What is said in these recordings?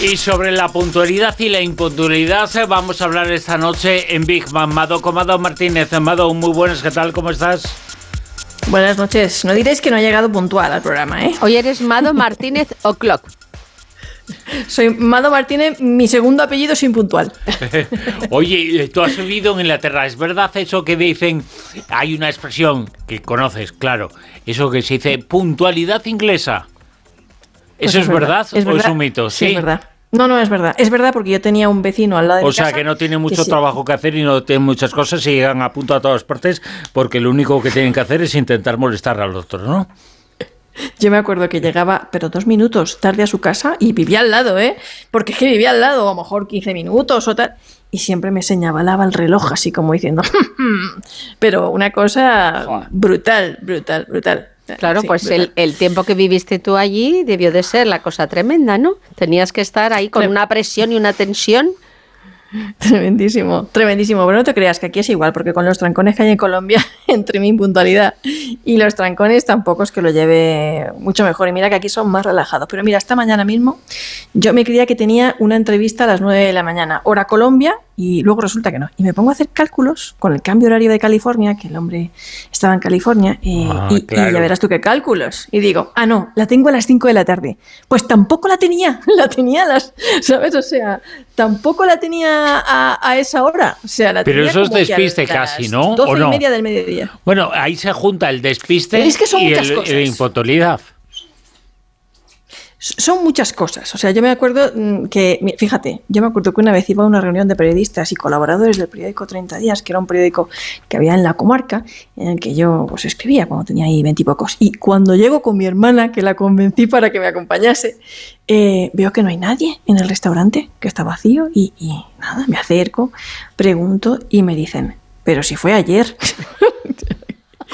Y sobre la puntualidad y la impuntualidad eh, vamos a hablar esta noche en Big Bang. Mado Comado Martínez. Mado, muy buenas, ¿qué tal? ¿Cómo estás? Buenas noches. No diréis que no ha llegado puntual al programa, ¿eh? Hoy eres Mado Martínez O'Clock. Soy Mado Martínez, mi segundo apellido es impuntual. Oye, eh, tú has vivido en Inglaterra, ¿es verdad eso que dicen? Hay una expresión que conoces, claro, eso que se dice puntualidad inglesa. Pues ¿Eso es, verdad, es o es un mito? Sí, es verdad. No, no, es verdad. Es verdad porque yo tenía un vecino al lado de O mi sea, casa que no tiene mucho que sí. trabajo que hacer y no tiene muchas cosas y llegan a punto a todas partes porque lo único que tienen que hacer es intentar molestar al otro, ¿no? Yo me acuerdo que llegaba, pero dos minutos tarde a su casa y vivía al lado, ¿eh? Porque es que vivía al lado, a lo mejor 15 minutos o tal. Y siempre me señalaba el reloj, así como diciendo. pero una cosa brutal, brutal, brutal. Claro, Sí, pues el, el tiempo que viviste tú allí debió de ser la cosa tremenda, ¿no? Tenías que estar ahí con una presión y una tensión. Tremendísimo, tremendísimo. Pero no te creas que aquí es igual, porque con los trancones que hay en Colombia, entre mi impuntualidad y los trancones, tampoco es que lo lleve mucho mejor. Y mira que aquí son más relajados. Pero mira, esta mañana mismo yo me creía que tenía una entrevista a las 9 de la mañana, hora Colombia, y luego resulta que no. Y me pongo a hacer cálculos con el cambio horario de California, que el hombre estaba en California, eh, Ah, y, y ya verás tú qué cálculos. Y digo, ah, no, la tengo a las 5 de la tarde. Pues tampoco la tenía, la tenía a las, ¿sabes? O sea, tampoco la tenía a, a esa hora. O sea, la Pero tenía eso es despiste casi, ¿no? ¿O 12 no? y media del mediodía. Bueno, ahí se junta el despiste es que son y muchas el, cosas. la impuntualidad. Son muchas cosas. O sea, yo me acuerdo mm, que, fíjate, yo me acuerdo que una vez iba a una reunión de periodistas y colaboradores del periódico 30 Días, que era un periódico que había en la comarca, en el que yo pues, escribía cuando tenía ahí veintipocos. Y cuando llego con mi hermana, que la convencí para que me acompañase, eh, veo que no hay nadie en el restaurante, que está vacío, y, y nada, me acerco, pregunto y me dicen, pero si fue ayer.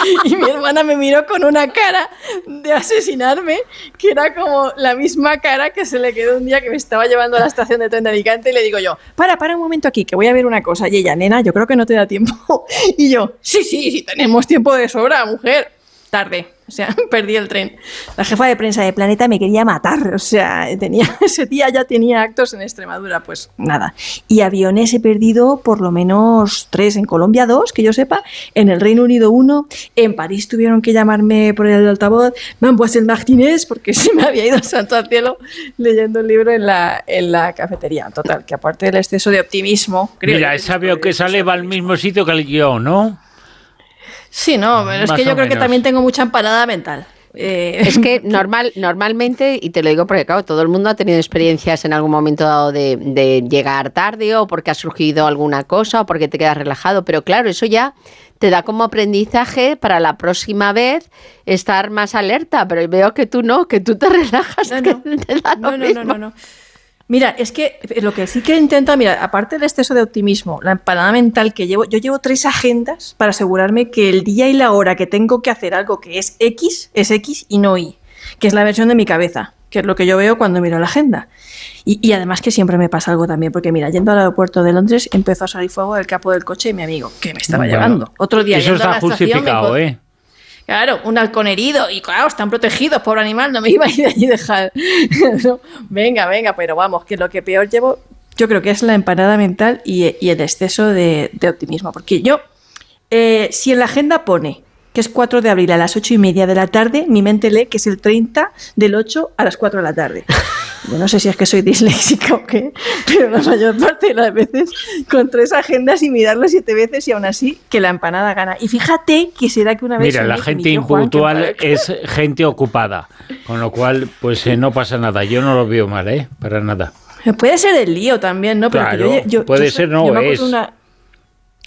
Y mi hermana me miró con una cara de asesinarme, que era como la misma cara que se le quedó un día que me estaba llevando a la estación de tren de Alicante y le digo yo, para, para un momento aquí, que voy a ver una cosa. Y ella, nena, yo creo que no te da tiempo. Y yo, sí, sí, sí, tenemos tiempo de sobra, mujer. Tarde, o sea, perdí el tren. La jefa de prensa de Planeta me quería matar, o sea, tenía, ese día ya tenía actos en Extremadura, pues nada. Y aviones he perdido por lo menos tres, en Colombia dos, que yo sepa, en el Reino Unido uno, en París tuvieron que llamarme por el altavoz, Mamboiselle Martínez, porque se me había ido al santo al cielo leyendo el libro en la, en la cafetería. Total, que aparte del exceso de optimismo... creo Mira, ese avión que sale va al mismo sitio que el guion, ¿no? Sí, no, pero es que yo creo que también tengo mucha empanada mental. Eh, Es que normal, normalmente, y te lo digo porque claro, todo el mundo ha tenido experiencias en algún momento dado de, de llegar tarde o porque ha surgido alguna cosa o porque te quedas relajado, pero claro, eso ya te da como aprendizaje para la próxima vez estar más alerta, pero veo que tú no, que tú te relajas, No, que no. te da lo No, no, no, mismo. no, no. Mira, es que lo que sí que intenta, mira, aparte del exceso de optimismo, la empanada mental que llevo, yo llevo tres agendas para asegurarme que el día y la hora que tengo que hacer algo que es X, es X y no Y, que es la versión de mi cabeza, que es lo que yo veo cuando miro la agenda. Y, y además que siempre me pasa algo también, porque mira, yendo al aeropuerto de Londres empezó a salir fuego del capo del coche de mi amigo, que me estaba Bueno, llevando. Otro día Eso está justificado, ¿eh? Claro, un halcón herido y claro, están protegidos, pobre animal, no me iba a ir allí dejar. Venga, venga, pero vamos, que lo que peor llevo, yo creo que es la empanada mental y, el exceso de, de optimismo. Porque yo, eh, si en la agenda pone que es 4 de abril a las 8 y media de la tarde, mi mente lee que es el 30 del 8 a las 4 de la tarde. Yo no sé si es que soy disléxica o qué, pero la mayor parte de las veces con tres agendas y mirarlo siete veces y aún así que la empanada gana. Y fíjate que será que una vez... Mira, la gente Juan, impuntual es gente ocupada, con lo cual, pues eh, no pasa nada. Yo no lo veo mal, ¿eh? Para nada. Puede ser el lío también, ¿no? Pero Claro, yo- yo- puede ser, no es. una-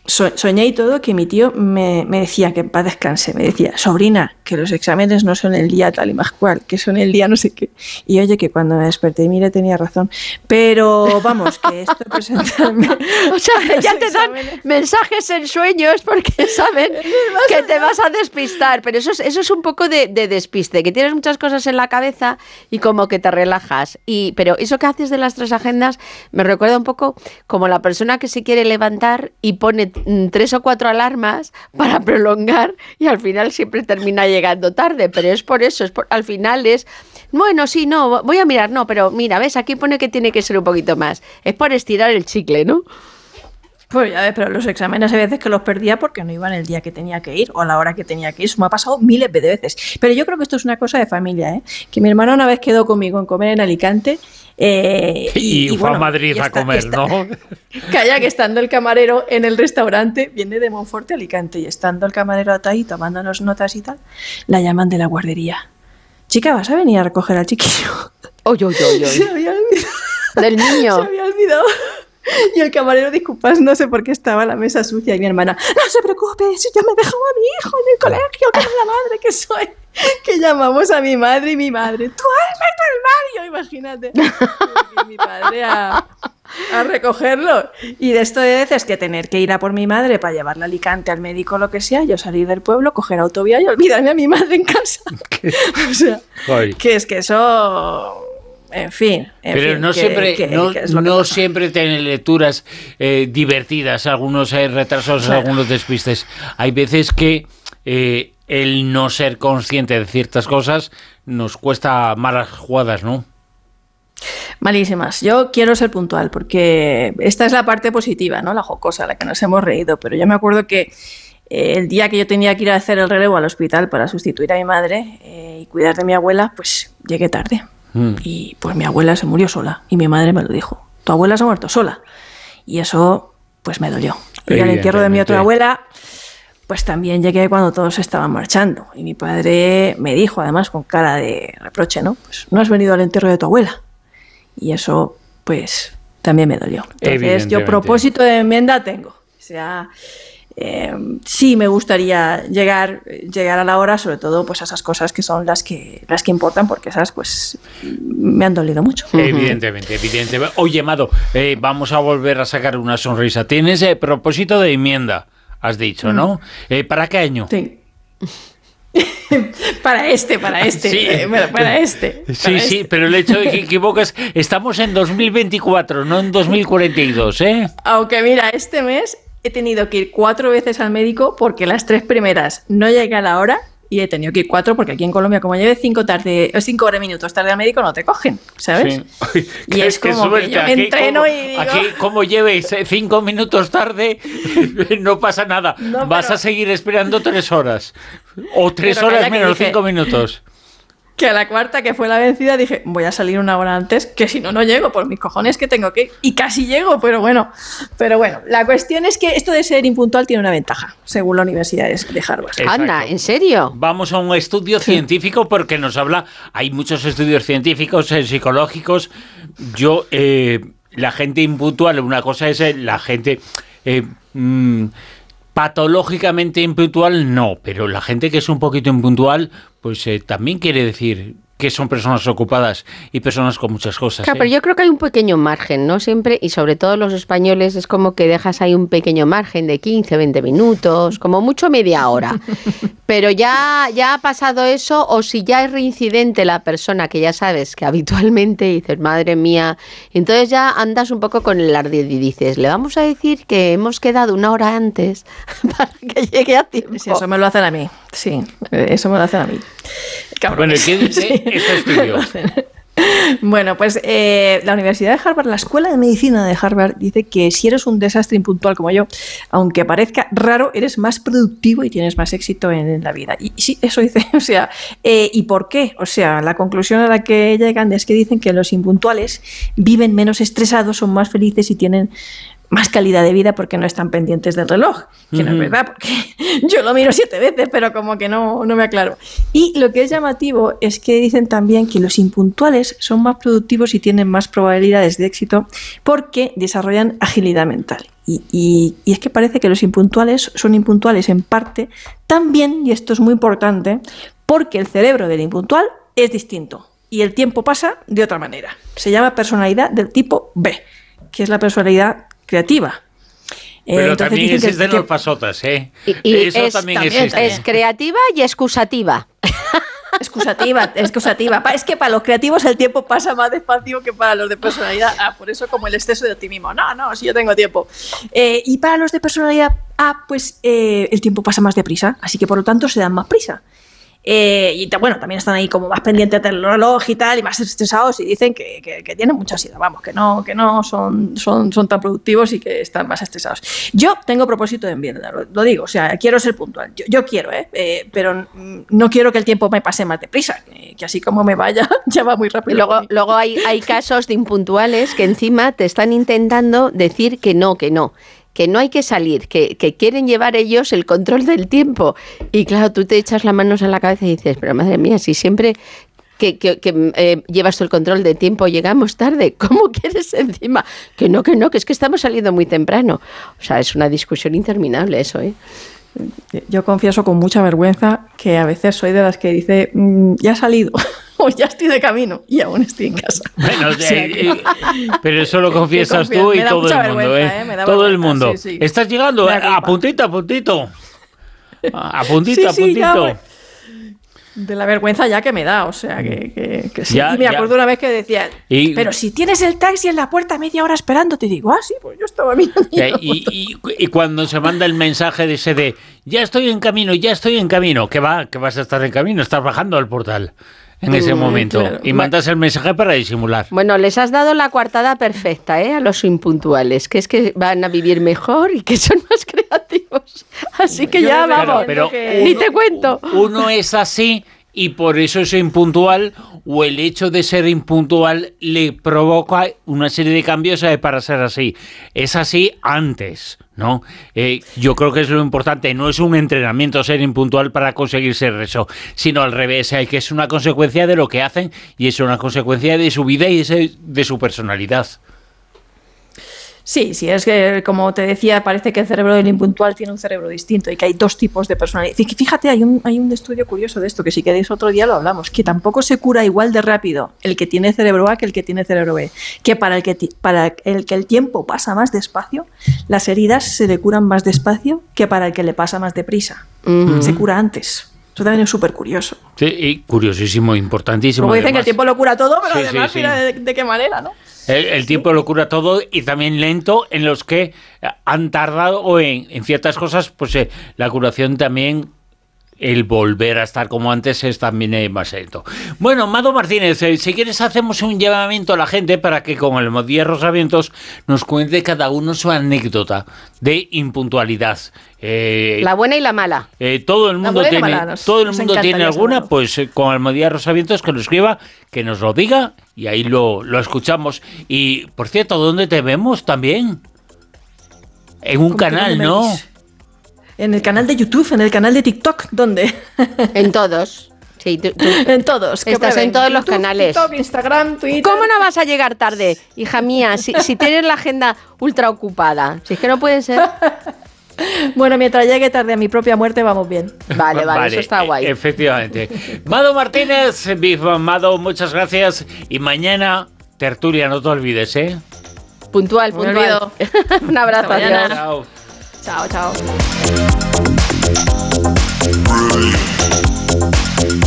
so- soñé y todo que mi tío me, me decía que en paz descanse, me decía, sobrina, que los exámenes no son el día tal y más cual, que son el día no sé qué. Y oye, que cuando me desperté mire tenía razón. Pero vamos, que esto presentarme. O sea, ya te dan mensajes en sueños porque saben que te vas a despistar. Pero eso es, eso es un poco de, de despiste, que tienes muchas cosas en la cabeza y como que te relajas. Y, pero eso que haces de las tres agendas me recuerda un poco como la persona que se quiere levantar y pone mm, tres o cuatro alarmas para prolongar y al final siempre termina llegando tarde. Pero es por eso, es por, al final es, bueno, sí, no, voy a mirar, no, pero mira, ves, aquí pone que tiene que ser un poquito más. Es por estirar el chicle, ¿no? Pues ya ves, pero los exámenes hay veces que los perdía porque no iban el día que tenía que ir o a la hora que tenía que ir. Eso me ha pasado miles de veces. Pero yo creo que esto es una cosa de familia, ¿eh? Que mi hermana una vez quedó conmigo en comer en Alicante. eh, Y, fue bueno, a Madrid a está- comer, está- ¿no? Calla, que estando el camarero en el restaurante, viene de Monforte a Alicante, y estando el camarero ahí tomándonos notas y tal, la llaman de la guardería. Chica, ¿vas a venir a recoger al chiquillo? Oy, oy, oy, oy. Se había olvidado. Del niño. Se había olvidado. Y el camarero disculpándose porque estaba la mesa sucia y mi hermana, no se preocupe, si yo me dejaba a mi hijo en el colegio, que es la madre que soy. Que llamamos a mi madre y mi madre, tú Alberto el Mario, imagínate. Y mi padre a, a recogerlo. Y de esto de veces que tener que ir a por mi madre para llevarla a Alicante al médico lo que sea, yo salir del pueblo, coger autovía y olvidarme a mi madre en casa. o sea, Joder. que es que eso... En fin. en Pero fin, no que- siempre, que- no, no siempre tienen lecturas eh, divertidas, algunos eh, retrasos, Claro. algunos despistes. Hay veces que eh, el no ser consciente de ciertas cosas nos cuesta malas jugadas, ¿no? Malísimas. Yo quiero ser puntual porque esta es la parte positiva, ¿no? La jocosa, la que nos hemos reído. Pero yo me acuerdo que eh, el día que yo tenía que ir a hacer el relevo al hospital para sustituir a mi madre y cuidar de mi abuela, pues llegué tarde. Mm. Y pues mi abuela se murió sola y mi madre me lo dijo. Tu abuela se ha muerto sola. Y eso pues me dolió. Y al entierro de mi otra abuela, pues también llegué cuando todos estaban marchando. Y mi padre me dijo, además con cara de reproche, ¿no? Pues no has venido al entierro de tu abuela. Y eso, pues, también me dolió. Entonces, yo propósito de enmienda tengo. O sea, eh, sí me gustaría llegar, llegar a la hora, sobre todo pues a esas cosas que son las que, las que importan, porque esas pues me han dolido mucho. Evidentemente, evidentemente. Oye, Mado, eh, vamos a volver a sacar una sonrisa. Tienes eh, propósito de enmienda, has dicho, ¿no? Eh, ¿Para qué año? Sí. para este, para este, Sí. para, este. Sí, para sí, este. pero el hecho de que equivocas, estamos en 2024, no en 2042, ¿eh? Aunque mira, este mes he tenido que ir cuatro veces al médico porque las tres primeras no llegué a la hora y he tenido que ir cuatro porque aquí en Colombia, como lleve cinco, tarde, o cinco horas minutos tarde al médico, no te cogen, ¿sabes? Sí. Y es como que yo me entreno como, y digo- Aquí, como lleves eh, cinco minutos tarde, no pasa nada. No, Vas pero- a seguir esperando tres horas. O tres Pero horas menos dije- cinco minutos. Que a la cuarta, que fue la vencida, dije, voy a salir una hora antes, que si no, no llego, por mis cojones que tengo que ir. Y casi llego, pero bueno. Pero bueno, la cuestión es que esto de ser impuntual tiene una ventaja, según la Universidad de Harvard. Exacto. Anda, ¿en serio? Vamos a un estudio científico porque nos habla, hay muchos estudios científicos, eh, psicológicos. Yo, eh, la gente impuntual, una cosa es eh, la gente eh, mm, patológicamente impuntual, no, pero la gente que es un poquito impuntual, pues eh, también quiere decir que son personas ocupadas y personas con muchas cosas. Claro, ¿eh? pero yo creo que hay un pequeño margen, ¿no? Siempre, y sobre todo los españoles, es como que dejas ahí un pequeño margen de 15, 20 minutos, como mucho media hora. Pero ya, ya ha pasado eso, o si ya es reincidente la persona que ya sabes que habitualmente dices, madre mía, entonces ya andas un poco con el ardid y dices, le vamos a decir que hemos quedado una hora antes para que llegue a tiempo. Sí, eso me lo hacen a mí. Sí, eso me lo hacen a mí. Bueno, ¿y Cabrones. qué dice Sí. este estudio? Bueno, pues eh, la Universidad de Harvard, la Escuela de Medicina de Harvard, dice que si eres un desastre impuntual como yo, aunque parezca raro, eres más productivo y tienes más éxito en la vida. Y, y sí, eso dice. O sea, eh, ¿y por qué? O sea, la conclusión a la que llegan es que dicen que los impuntuales viven menos estresados, son más felices y tienen más calidad de vida porque no están pendientes del reloj, que no es verdad, porque yo lo miro siete veces, pero como que no, no me aclaro. Y lo que es llamativo es que dicen también que los impuntuales son más productivos y tienen más probabilidades de éxito porque desarrollan agilidad mental. Y, y- y es que parece que los impuntuales son impuntuales en parte también, y esto es muy importante, porque el cerebro del impuntual es distinto y el tiempo pasa de otra manera. Se llama personalidad del tipo B, que es la personalidad creativa. Pero también existen los pasotas, ¿eh? Y, Eso también, existe. Es creativa y excusativa. Excusativa, excusativa. Es que para los creativos el tiempo pasa más despacio que para los de personalidad Ah, Por eso como el exceso de optimismo. No, no, si yo tengo tiempo. Eh, y para los de personalidad A, pues eh, el tiempo pasa más deprisa. Así que por lo tanto se dan más prisa. Eh, y bueno, también están ahí como más pendientes del reloj y tal, y más estresados y dicen que, que, tienen mucha ansiedad, vamos, que no, que no son, son, son tan productivos y que están más estresados. Yo tengo propósito de enmienda, lo, digo, o sea, quiero ser puntual, yo, quiero, ¿eh? ¿eh? pero no quiero que el tiempo me pase más deprisa, que, que así como me vaya, ya va muy rápido. Luego, luego hay, hay casos de impuntuales que encima te están intentando decir que no, que no que no hay que salir, que, quieren llevar ellos el control del tiempo. Y claro, tú te echas las manos a la cabeza y dices, pero madre mía, si siempre que, eh, llevas tú el control del tiempo, llegamos tarde. ¿Cómo quieres encima? Que no, que no, que es que estamos saliendo muy temprano. O sea, es una discusión interminable eso, ¿eh? Yo confieso con mucha vergüenza que a veces soy de las que dice, mm, ya ha salido. o ya estoy de camino y aún estoy en casa. Bueno, eh, pero eso lo confiesas tú y todo el mundo, ¿eh? ¿eh? Todo el mundo. Estás llegando a puntito, a puntito. A puntito, a puntito. De la vergüenza ya que me da, o sea, que, sí. y me acuerdo una vez que decía, pero si tienes el taxi en la puerta media hora esperando, te digo, ah, sí, pues yo estaba mirando. Y, y, cuando se manda el mensaje de ese de, ya estoy en camino, ya estoy en camino, que va, que vas a estar en camino, estás bajando al portal en ese mm, momento y mandas el mensaje para disimular. Bueno, les has dado la coartada perfecta ¿eh? a los impuntuales, que es que van a vivir mejor y que son más creativos. Así que ya vamos, pero, ni te cuento. Uno es así y por eso es impuntual o el hecho de ser impuntual le provoca una serie de cambios para ser así. Es así antes, ¿no? Eh, yo creo que es lo importante. No es un entrenamiento ser impuntual para conseguir ser eso, sino al revés, hay que es una consecuencia de lo que hacen y es una consecuencia de su vida y de su personalidad. Sí, sí, es que como te decía, parece que el cerebro del impuntual tiene un cerebro distinto y que hay dos tipos de personalidad. Fíjate, hay un, hay un estudio curioso de esto, que si queréis otro día lo hablamos, que tampoco se cura igual de rápido el que tiene cerebro A que el que tiene cerebro B. Que para el que, para el, que el tiempo pasa más despacio, las heridas se le curan más despacio que para el que le pasa más deprisa. Se cura antes. Eso también es súper curioso. Sí, y curiosísimo, importantísimo. Como dicen que el tiempo lo cura todo, pero además mira de, qué manera, ¿no? El, tiempo lo cura todo y también lento en los que han tardado o en, en ciertas cosas, pues eh, la curación también el volver a estar como antes es también eh, más lento. Bueno, Mado Martínez, eh, si quieres hacemos un llamamiento a la gente para que con el Modía Rosavientos nos cuente cada uno su anécdota de impuntualidad. la buena y la mala. todo el mundo tiene, todo el mundo tiene alguna, pues con el Modía Rosavientos que lo escriba, que nos lo diga y ahí lo, lo escuchamos. Y, por cierto, ¿dónde te vemos también? En un canal, ¿no? En el canal de YouTube, en el canal de TikTok, ¿dónde? En todos. Sí, en todos. Estás en todos los canales. TikTok, Instagram, Twitter. ¿Cómo no vas a llegar tarde, hija mía? Si, si tienes la agenda ultra ocupada. Si es que no puede ser. Bueno, mientras llegue tarde a mi propia muerte, vamos bien. Vale, vale, eso está guay. Efectivamente. Mado Martínez, Mado, muchas gracias. Y mañana, tertulia, no te olvides, ¿eh? Puntual, puntual. Un abrazo. Chao. Chao, chao.